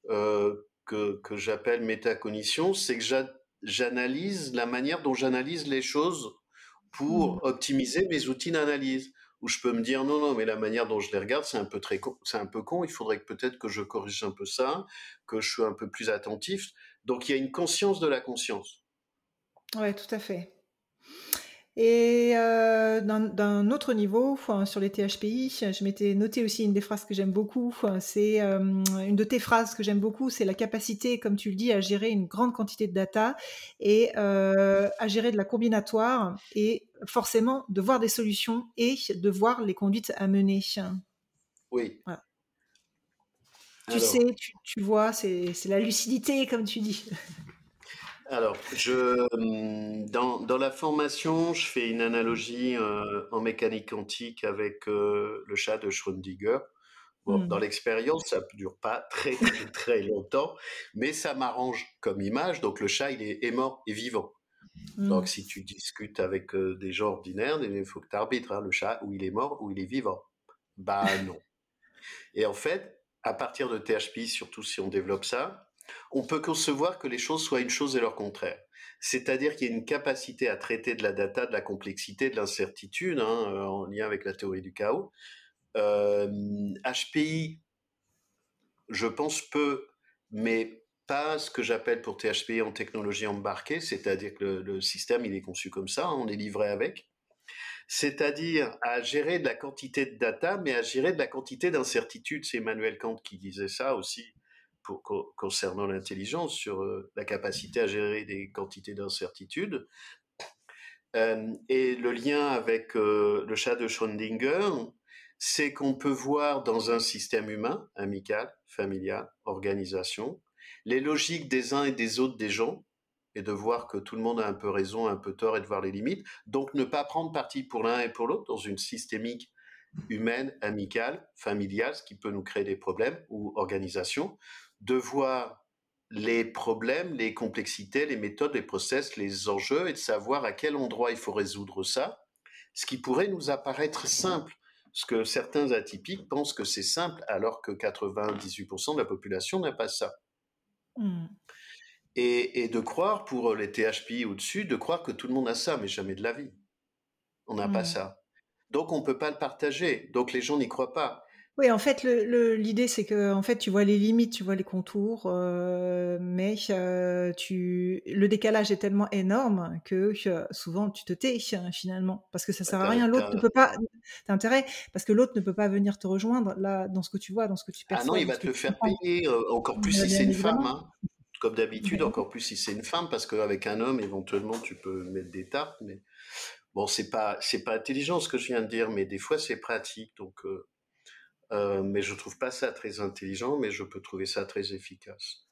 euh, que, que j'appelle métacognition, c'est que j'analyse la manière dont j'analyse les choses pour mmh. optimiser mes outils d'analyse. Où je peux me dire non, non, mais la manière dont je les regarde, c'est un peu très con, c'est un peu con. Il faudrait peut-être que je corrige un peu ça, que je sois un peu plus attentif. Donc il y a une conscience de la conscience. Ouais, tout à fait. Et euh, d'un autre niveau, sur les THPI, je m'étais noté aussi une des phrases que j'aime beaucoup. C'est euh, une de tes phrases que j'aime beaucoup, c'est la capacité, comme tu le dis, à gérer une grande quantité de data et euh, à gérer de la combinatoire et forcément de voir des solutions et de voir les conduites à mener. Oui. Tu sais, tu, tu vois, c'est la lucidité, comme tu dis. Alors, je, hum, dans, dans, la formation, je fais une analogie euh, en mécanique quantique avec euh, le chat de Schrödinger. Bon, mmh. Dans l'expérience, ça ne dure pas très, très, très longtemps, mais ça m'arrange comme image. Donc, le chat, il est, mort et vivant. Donc, mmh. si tu discutes avec euh, des gens ordinaires, il faut que tu arbitres hein, le chat, où il est mort, ou il est vivant. Bah non. et en fait, à partir de THP, surtout si on développe ça, on peut concevoir que les choses soient une chose et leur contraire. C'est-à-dire qu'il y a une capacité à traiter de la data, de la complexité, de l'incertitude, hein, euh, en lien avec la théorie du chaos. HPI, euh, je pense peu, mais pas ce que j'appelle pour THPI en technologie embarquée, c'est-à-dire que le, système il est conçu comme ça, hein, on est livré avec. C'est-à-dire à gérer de la quantité de data, mais à gérer de la quantité d'incertitude. C'est Emmanuel Kant qui disait ça aussi concernant l'intelligence, sur euh, la capacité à gérer des quantités d'incertitudes. Euh, et le lien avec euh, le chat de Schrödinger, c'est qu'on peut voir dans un système humain, amical, familial, organisation, les logiques des uns et des autres des gens, et de voir que tout le monde a un peu raison, un peu tort, et de voir les limites. Donc ne pas prendre parti pour l'un et pour l'autre dans une systémique humaine, amicale, familiale, ce qui peut nous créer des problèmes, ou organisation, de voir les problèmes, les complexités, les méthodes, les process, les enjeux, et de savoir à quel endroit il faut résoudre ça, ce qui pourrait nous apparaître simple. Parce que certains atypiques pensent que c'est simple, alors que 98% de la population n'a pas ça. Mmh. Et, de croire, pour les THP au-dessus, de croire que tout le monde a ça, mais jamais de la vie. On n'a pas mmh. ça. Donc on ne peut pas le partager. Donc les gens n'y croient pas. Oui, en fait, l'idée, c'est que en fait, tu vois les limites, tu vois les contours, euh, mais euh, tu, le décalage est tellement énorme que euh, souvent tu te tais finalement, parce que ça sert à rien. L'autre ne peut pas. T'as intérêt, parce que l'autre ne peut pas venir te rejoindre là dans ce que tu vois, dans ce que tu perçois. Ah non, il va te le faire payer, encore plus si c'est une femme. Hein. Comme d'habitude, encore plus si c'est une femme, parce qu'avec un homme, éventuellement, tu peux mettre des tartes, mais bon, c'est pas, c'est pas intelligent ce que je viens de dire, mais des fois c'est pratique, donc. Euh, mais je trouve pas ça très intelligent, mais je peux trouver ça très efficace.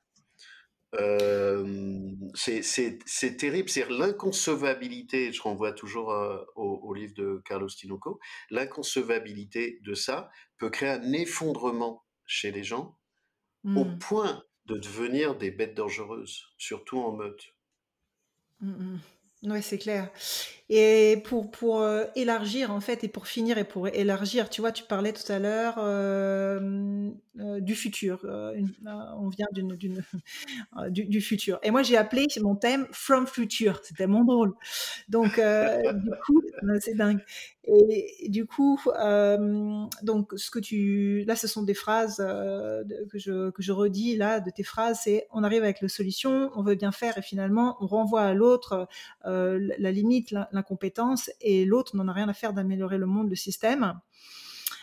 Euh, c'est terrible, c'est l'inconcevabilité, je renvoie toujours euh, au, livre de Carlos Tinoco, l'inconcevabilité de ça peut créer un effondrement chez les gens au mmh. point de devenir des bêtes dangereuses, surtout en meute. Mmh, Oui, c'est clair. Et pour, pour euh, élargir, en fait, et pour finir, et pour élargir, tu vois, tu parlais tout à l'heure euh, euh, du futur. on vient d'une, du, du, futur. Et moi, j'ai appelé mon thème From Future. C'était mon drôle. Donc, du coup, c'est dingue. Et, du coup, donc, ce que tu. Là, ce sont des phrases que, je, que je redis, là, de tes phrases c'est on arrive avec la solution, on veut bien faire, et finalement, on renvoie à l'autre la limite, l'incompétence, et l'autre n'en a rien à faire d'améliorer le monde, le système.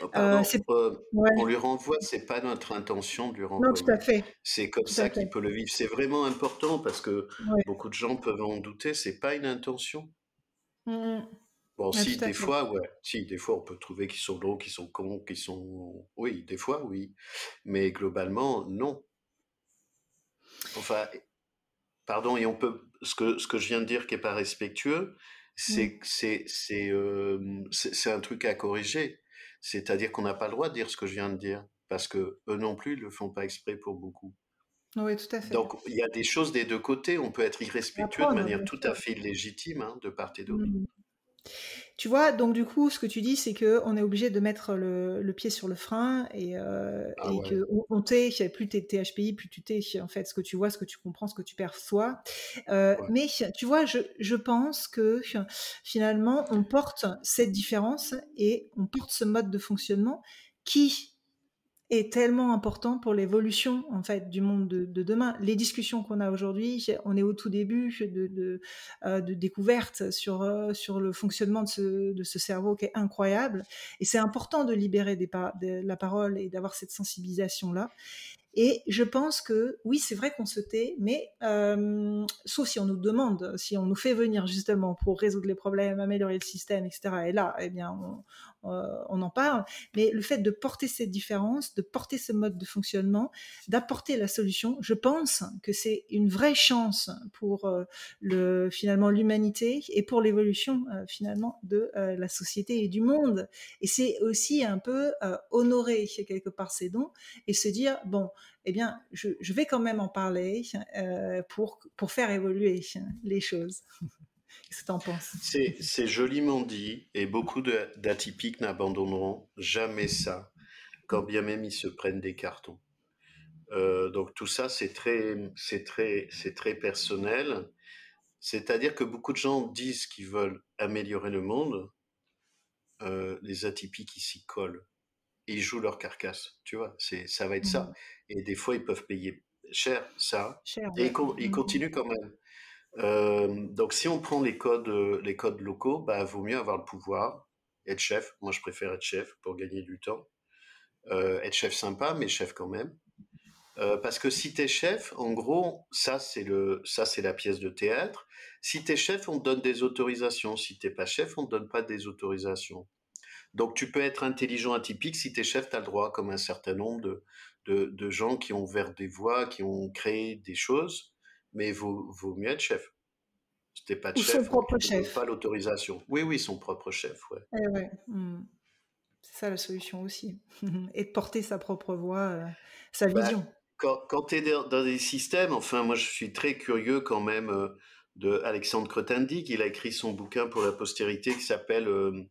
Oh, euh, euh, on lui renvoie, c'est pas notre intention de lui renvoyer. Non, tout à fait. C'est comme ça qu'il peut le vivre. C'est vraiment important parce que beaucoup de gens peuvent en douter. C'est pas une intention. Mmh, mmh. Bon, si des fois, ouais, si des fois on peut trouver qu'ils sont gros, qu'ils sont cons, qu'ils sont, oui, des fois, oui, mais globalement, non. Enfin, pardon, et on peut, ce que, ce que je viens de dire qui est pas respectueux, c'est c'est c'est c'est un truc à corriger. C'est-à-dire qu'on n'a pas le droit de dire ce que je viens de dire parce que eux non plus ils le font pas exprès pour beaucoup. Oui, tout à fait. Donc il y a des choses des deux côtés. On peut être irrespectueux de manière tout à fait légitime hein, de part et d'autre. Mmh. Tu vois, donc du coup, ce que tu dis, c'est que on est obligé de mettre le, pied sur le frein et, euh, ah que on, t'est, plus t'es THPI, plus tu t'es en fait ce que tu vois, ce que tu comprends, ce que tu perçois. Euh, mais tu vois, je, je pense que finalement, on porte cette différence et on porte ce mode de fonctionnement qui est tellement important pour l'évolution en fait du monde de, demain. Les discussions qu'on a aujourd'hui, on est au tout début de, de, euh, découverte sur euh, sur le fonctionnement de ce, de ce, cerveau qui est incroyable. Et c'est important de libérer des de la parole et d'avoir cette sensibilisation là. Et je pense que oui, c'est vrai qu'on se tait, mais euh, sauf si on nous demande, si on nous fait venir justement pour résoudre les problèmes, améliorer le système, etc. Et là, eh bien, on, on en parle, mais le fait de porter cette différence, de porter ce mode de fonctionnement, d'apporter la solution, je pense que c'est une vraie chance pour euh, le, finalement l'humanité et pour l'évolution euh, finalement de la société et du monde. Et c'est aussi un peu honorer quelque part ces dons et se dire bon, eh bien, je, vais quand même en parler pour faire évoluer les choses. C'est joliment dit, et beaucoup d'atypiques n'abandonneront jamais ça, quand bien même ils se prennent des cartons. Euh, donc tout ça, c'est très, très, très personnel. C'est-à-dire que beaucoup de gens disent qu'ils veulent améliorer le monde. Euh, les atypiques, ils s'y collent. ils jouent leur carcasse, tu vois. C'est, ça va être ça. Mmh. Et des fois, ils peuvent payer cher ça. et ils, mmh. continuent quand même. Euh, donc, si on prend les codes, euh, les codes locaux, bah, vaut mieux avoir le pouvoir, être chef. Moi, je préfère être chef pour gagner du temps. Euh, être chef sympa, mais chef quand même. parce que si t'es chef, en gros, ça c'est le, ça c'est la pièce de théâtre. Si t'es chef, on te donne des autorisations. Si t'es pas chef, on te donne pas des autorisations. Donc tu peux être intelligent atypique. Si t'es chef, t'as le droit, comme un certain nombre de, de, de gens qui ont ouvert des voies, qui ont créé des choses mais vaut, vaut mieux être chef. C'était pas de chef, son propre chef. Pas l'autorisation. Oui, oui, son propre chef, ouais. Eh ouais. Hmm. C'est ça la solution aussi. Et de porter sa propre voix, sa Bah, vision. quand quand tu es dans des systèmes enfin moi je suis très curieux quand même, heu, de Alexandre Krothendig. Il a écrit son bouquin pour la postérité qui s'appelle, hem,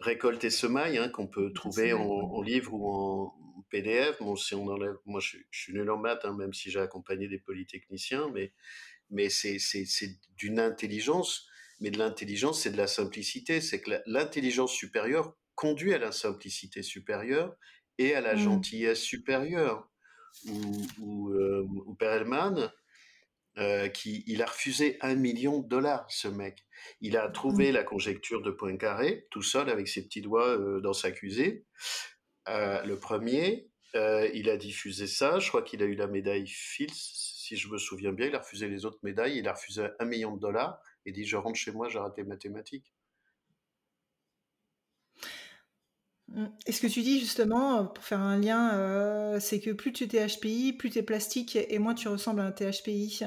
Récolte et semailles, hein, qu'on peut trouver en en livre ou en PDF. Bon, si on enlève moi je suis je suis nul en maths, hein, même si j'ai accompagné des polytechniciens, mais mais c'est d'une intelligence, mais de l'intelligence, c'est de la simplicité. C'est que l'intelligence supérieure conduit à la simplicité supérieure et à la Mmh. gentillesse supérieure. Ou ou, ou Perelman, heu, qui il a refusé 1 000 000 $ ce mec. Il a Mmh. trouvé la conjecture de Poincaré, tout seul avec ses petits doigts, heu, dans sa cuisine. Heu, le 1er, heu, il a diffusé ça, je crois qu'il a eu la médaille Fields, si je me souviens bien. Il a refusé les autres médailles, il a refusé 1 000 000 $. Il dit: «Je rentre chez moi, j'arrête les mathématiques». Mmh et ce que tu dis justement, heu, pour faire un lien, c'est que plus tu es THPI, plus tu es plastique et moins tu ressembles à un THPI.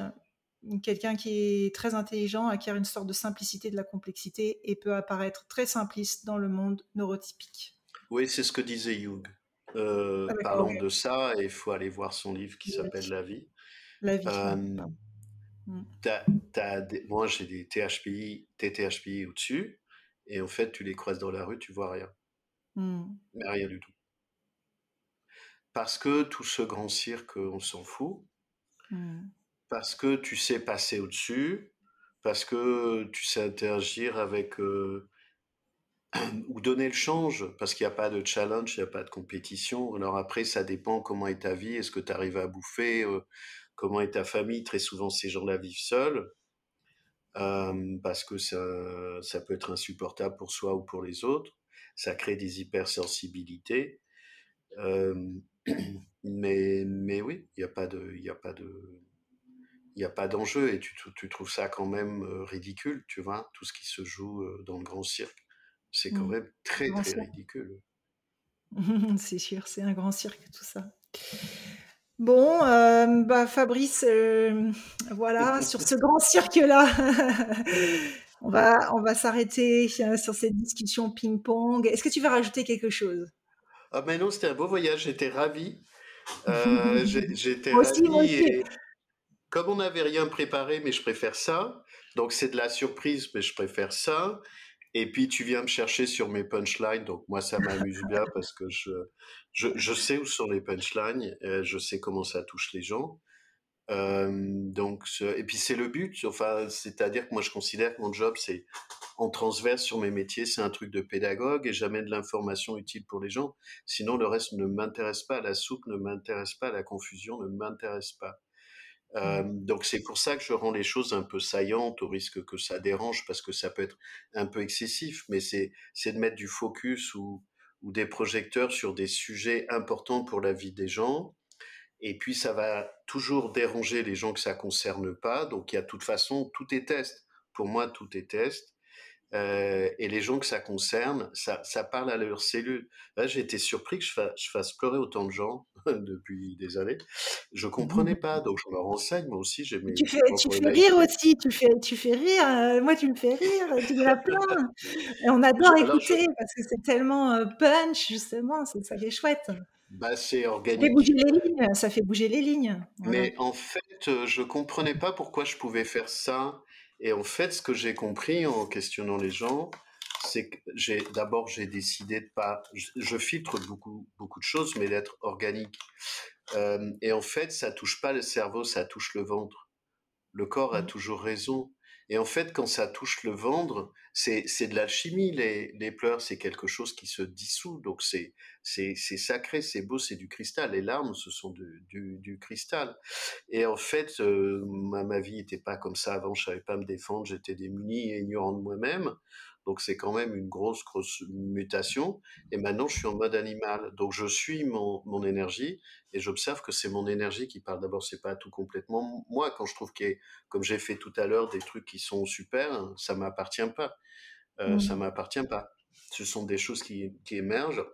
Quelqu'un qui est très intelligent acquiert une sorte de simplicité de la complexité et peut apparaître très simpliste dans le monde neurotypique. Oui, c'est ce que disait Jung. Ah Heu, d'accord, parlant de ça il faut aller voir son livre qui s'appelle. La vie. La vie, as as des moi j'ai des THPI, des THPI au-dessus et en fait, tu les croises dans la rue, tu vois rien. Mmh. Mais rien du tout. Parce que tout ce grand cirque, on s'en fout. Mmh. Parce que tu sais passer au-dessus, parce que tu sais interagir avec, heu ou donner le change, parce qu'il y a pas de challenge, il y a pas de compétition. Alors après, ça dépend comment est ta vie, est-ce que tu arrives à bouffer, heu, comment est ta famille? Très souvent, ces gens-là vivent seuls. Parce que ça ça peut être insupportable pour soi ou pour les autres. Ça crée des hypersensibilités. Mais mais oui, il y a pas de y a pas de il y a pas d'enjeu et tu trouves ça quand même, heu, ridicule, tu vois? Tout ce qui se joue, heu, dans le grand cirque. C'est quand Mmh. même très, très cirque. ridicule. C'est sûr, c'est un grand cirque tout ça. Bon, hem, bah, Fabrice, hem, voilà, sur ce grand cirque-là, on va on va s'arrêter, heu, sur cette discussion ping-pong. Est-ce que tu veux rajouter quelque chose? Ah mais non, c'était un beau voyage, j'étais ravi. J'étais ravi et comme on n'avait rien préparé, mais je préfère ça, donc c'est de la surprise, mais je préfère ça et puis tu viens me chercher sur mes punchlines, donc moi ça m'amuse bien parce que je je je sais où sont les punchlines, je sais comment ça touche les gens. Donc et puis c'est le but, enfin, c'est-à-dire que moi je considère que mon job, c'est en transverse sur mes métiers, c'est un truc de pédagogue et j'amène de l'information utile pour les gens. Sinon le reste ne m'intéresse pas, la soupe ne m'intéresse pas, la confusion ne m'intéresse pas. Mmh. Donc c'est pour ça que je rends les choses un peu saillantes, au risque que ça dérange parce que ça peut être un peu excessif, mais c'est c'est de mettre du focus ou ou des projecteurs sur des sujets importants pour la vie des gens et puis ça va toujours déranger les gens que ça concerne pas, donc il y a toute façon, tout est test. Pour moi, tout est test, heu et les gens que ça concerne, ça ça parle à leurs cellules. Là, j'ai été surpris que je fa je fasse pleurer autant de gens depuis des années. Je comprenais pas, donc je me renseigne, moi aussi j'ai Et tu mes fais mes tu fais rire aussi, tu fais tu fais rire, heu, moi tu me fais rire, tu il y en a plein et on adore alors je écouter parce que c'est tellement, heu, punch justement, c'est ça qui est chouette. Bah, c'est Ça fait bouger organique. les lignes, ça fait bouger les lignes, voilà. Mais en fait, je comprenais pas pourquoi je pouvais faire ça et en fait, ce que j'ai compris en questionnant les gens, c'est que j'ai d'abord, j'ai décidé de pas je je filtre beaucoup beaucoup de choses, mais d'être organique. Hem et en fait, ça touche pas le cerveau, ça touche le ventre. Le corps a Mmh. toujours raison et en fait, quand ça touche le ventre, c'est de l'alchimie les les pleurs, c'est quelque chose qui se dissout, donc c'est c'est sacré, c'est beau, c'est du cristal. Les larmes, ce sont du du cristal. Et en fait, heu, ma ma vie était pas comme ça avant, je savais pas me défendre, j'étais démuni et ignorant de moi-même, donc c'est quand même une grosse, grosse mutation et maintenant je suis en mode animal, donc je suis mon mon énergie et j'observe que c'est mon énergie qui parle. D'abord, c'est pas tout complètement moi, quand je trouve ait comme j'ai fait tout à l'heure, des trucs qui sont super, ça m'appartient pas, ça Mmh. m'appartient pas. Ce sont des choses qui qui émergent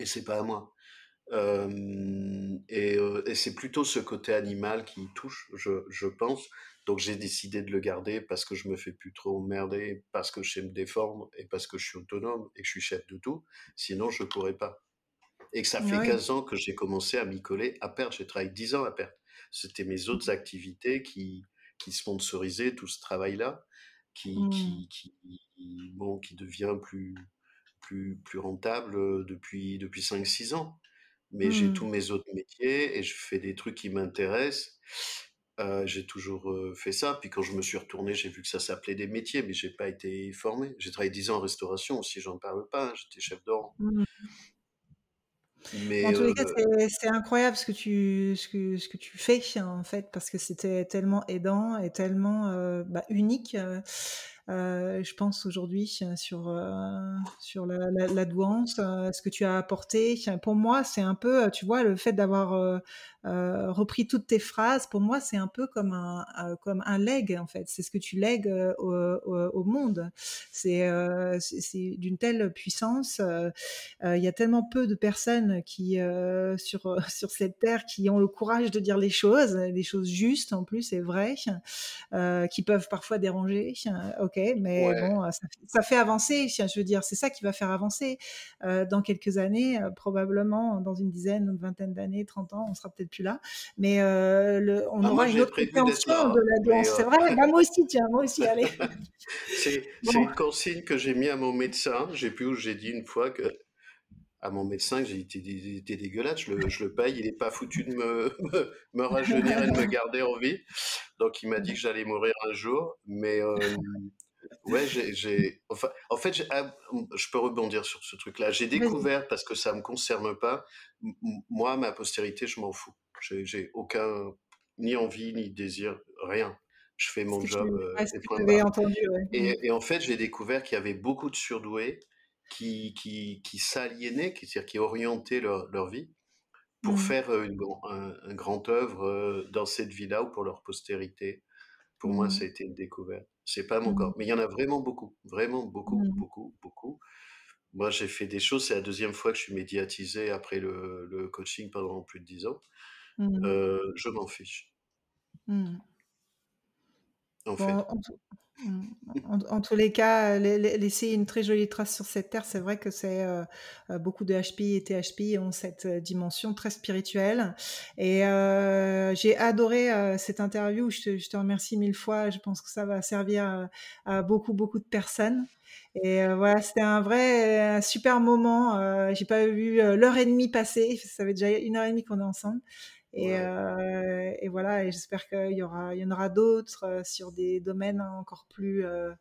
et c'est pas à moi. Euh, et, et c'est plutôt ce côté animal qui me touche, je, je pense. Donc j'ai décidé de le garder parce que je me fais plus trop emmerder, parce que je sais me défendre et parce que je suis autonome et que je suis chef de tout. Sinon, je pourrais pas. Et que ça fait Oui. 15 ans que j'ai commencé à m'y coller à perte. J'ai travaillé 10 ans à perte. C'était mes autres activités qui, qui sponsorisaient tout ce travail-là, qui, Mm. qui, qui, bon, qui devient plus, plus, plus rentable depuis, depuis cinq six ans. Mais j'ai tous Mm. mes autres métiers et je fais des trucs qui m'intéressent. Euh, j'ai toujours euh, fait ça. Puis quand je me suis retourné, j'ai vu que ça s'appelait des métiers, mais j'ai pas été formé. J'ai travaillé 10 ans en restauration aussi, j'en parle pas. hein, J'étais chef d'or. Mm. Mais En tous les cas, c'est c'est incroyable ce que tu ce que ce que tu fais en fait parce que c'était tellement aidant et tellement bah, unique. Euh, je pense aujourd'hui euh, sur euh, sur la, la, douance, ce que tu as apporté. Pour moi, c'est un peu, tu vois, le fait d'avoir repris toutes tes phrases. Pour moi, c'est un peu comme un comme un leg en fait. C'est ce que tu lègues au, monde. C'est c'est c'est d'une telle puissance. Il y a tellement peu de personnes qui sur sur cette terre qui ont le courage de dire les choses, des choses justes en plus vraies, euh, qui peuvent parfois déranger. euh, Ok, mais ouais, bon, ça, fait- ça fait avancer. Je veux dire, c'est ça qui va faire avancer. Euh, dans quelques années, euh, probablement dans une dizaine, une vingtaine d'années, 30 ans, on sera peut-être plus là, mais euh, le- on ah, aura une autre compréhension de là, la danse. C'est vrai. Bah, moi aussi, tiens, moi aussi. Allez. c'est Bon. une consigne que j'ai mis à mon médecin. J'ai plus où j'ai dit une fois que à mon médecin que j'ai t'es dégueulasse, je le, je le paye, il est pas foutu de me, me, me rajeunir et de me garder en vie. Donc il m'a dit que j'allais mourir un jour, mais euh, Ouais, j'ai, enfin, en fait, ah, je peux rebondir sur ce truc-là. J'ai découvert, parce que ça me concerne pas, moi, ma postérité, je m'en fous. J'ai, aucun, ni envie, ni désir, rien. Je fais mon job, euh, ouais, ce et entendu. Ouais. En fait, j'ai découvert qu'il y avait beaucoup de surdoués qui, qui, qui s'aliénaient, qui, c'est-à-dire qui orientaient leur, leur vie pour Mm. faire euh, une, un, un grand œuvre euh, dans cette vie-là ou pour leur postérité. Pour moi, ça a été une découverte. C'est pas mon Mm. corps. Mais il y en a vraiment beaucoup. Vraiment beaucoup, Mm. beaucoup, beaucoup. Moi, j'ai fait des choses. C'est la deuxième fois que je suis médiatisé après le, le coaching pendant plus de dix ans. Mm. Euh, je m'en fiche. Fait. en, tous les cas, la- laisser une très jolie trace sur cette terre, c'est vrai que c'est euh, euh, beaucoup de HPI et THPI ont cette euh, dimension très spirituelle. Et euh, j'ai adoré euh, cette interview. Je te, remercie mille fois. Je pense que ça va servir à, beaucoup, beaucoup de personnes. Et euh, voilà, c'était un vrai, super moment. Euh, j'ai pas vu euh, l'heure et demie passer. Ça fait déjà une heure et demie qu'on est ensemble. Et, euh, et voilà, et j'espère qu'il y aura, il y en aura d'autres euh, sur des domaines encore plus, euh,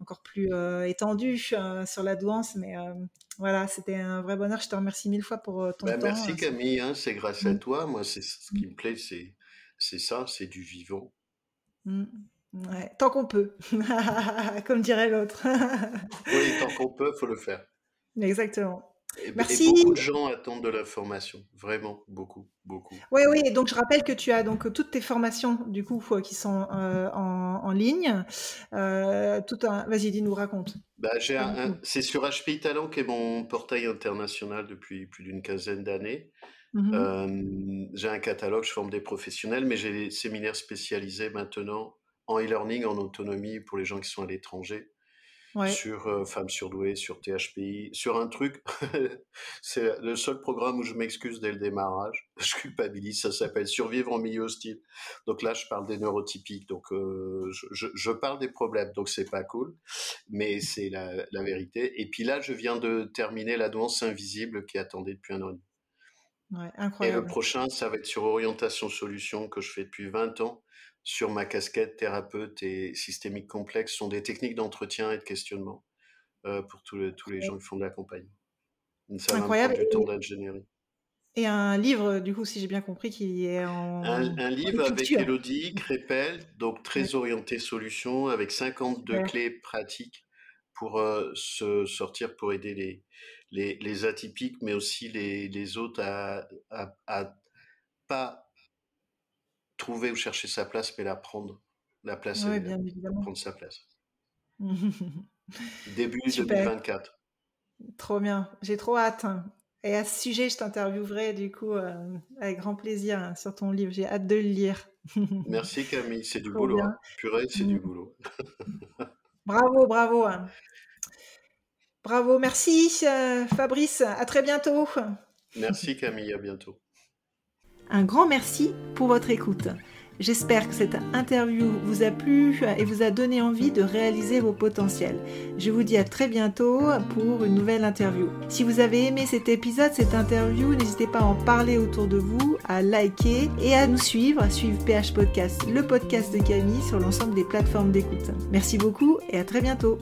encore plus étendus sur la douance. Mais voilà, c'était un vrai bonheur. Je te remercie mille fois pour ton Ben, temps. merci Camille, hein, c'est grâce à Mm, toi. Moi, c'est ce qui me plaît, c'est c'est ça, c'est du vivant. mm. Ouais, tant qu'on peut, comme dirait l'autre. Oui, tant qu'on peut, faut le faire. Exactement. Et, et Merci. beaucoup de gens attendent de l'information. Vraiment, beaucoup, beaucoup, Oui, oui. Donc, je rappelle que tu as donc toutes tes formations du coup qui sont euh, en, en ligne. Euh, tout un... Vas-y, dis-nous, raconte. Bah, un, c'est sur HPI Talent qui est mon portail international depuis plus d'une quinzaine d'années. Mhm. Euh, j'ai un catalogue, je forme des professionnels, mais j'ai des séminaires spécialisés maintenant en e-learning, en autonomie pour les gens qui sont à l'étranger, Ouais. sur euh, femmes surdouées, sur THPI, sur un truc, c'est le seul programme où je m'excuse dès le démarrage, je culpabilise, ça s'appelle Survivre en milieu hostile. Donc là, je parle des neurotypiques, donc euh, je, je, parle des problèmes, donc c'est pas cool, mais c'est la, la vérité. Et puis là, je viens de terminer la douance invisible qui attendait depuis un an. et demi. Ouais, Et le prochain, ça va être sur orientation solution que je fais depuis 20 ans sur ma casquette thérapeute et systémique complexe. Sont des techniques d'entretien et de questionnement euh, pour tous les, tous les gens qui font de l'accompagnement. Ça Incroyable. du temps Et, d'ingénierie. et un livre, du coup, si j'ai bien compris, qui est en, un livre avec. Elodie Crépel, donc Ouais, très orienté solution, avec 52 super. clés pratiques pour euh, se sortir, pour aider les, les, les atypiques, mais aussi les, les autres à, à, à pas trouver ou chercher sa place, mais la prendre. La place, est là. bien évidemment. Prendre sa place. Début Super. 2024. Trop bien. J'ai trop hâte. Et à ce sujet, je t'interviewerai du coup euh, avec grand plaisir hein, sur ton livre. J'ai hâte de le lire. Merci Camille, c'est du boulot. Hein. Purée, c'est du mm. boulot. bravo, bravo. Hein. Bravo, merci euh, Fabrice. À très bientôt. Merci Camille, à bientôt. Un grand merci pour votre écoute. J'espère que cette interview vous a plu et vous a donné envie de réaliser vos potentiels. Je vous dis à très bientôt pour une nouvelle interview. Si vous avez aimé cet épisode, cette interview, n'hésitez pas à en parler autour de vous, à liker et à nous suivre, à suivre PH Podcast, le podcast de Camille sur l'ensemble des plateformes d'écoute. Merci beaucoup et à très bientôt.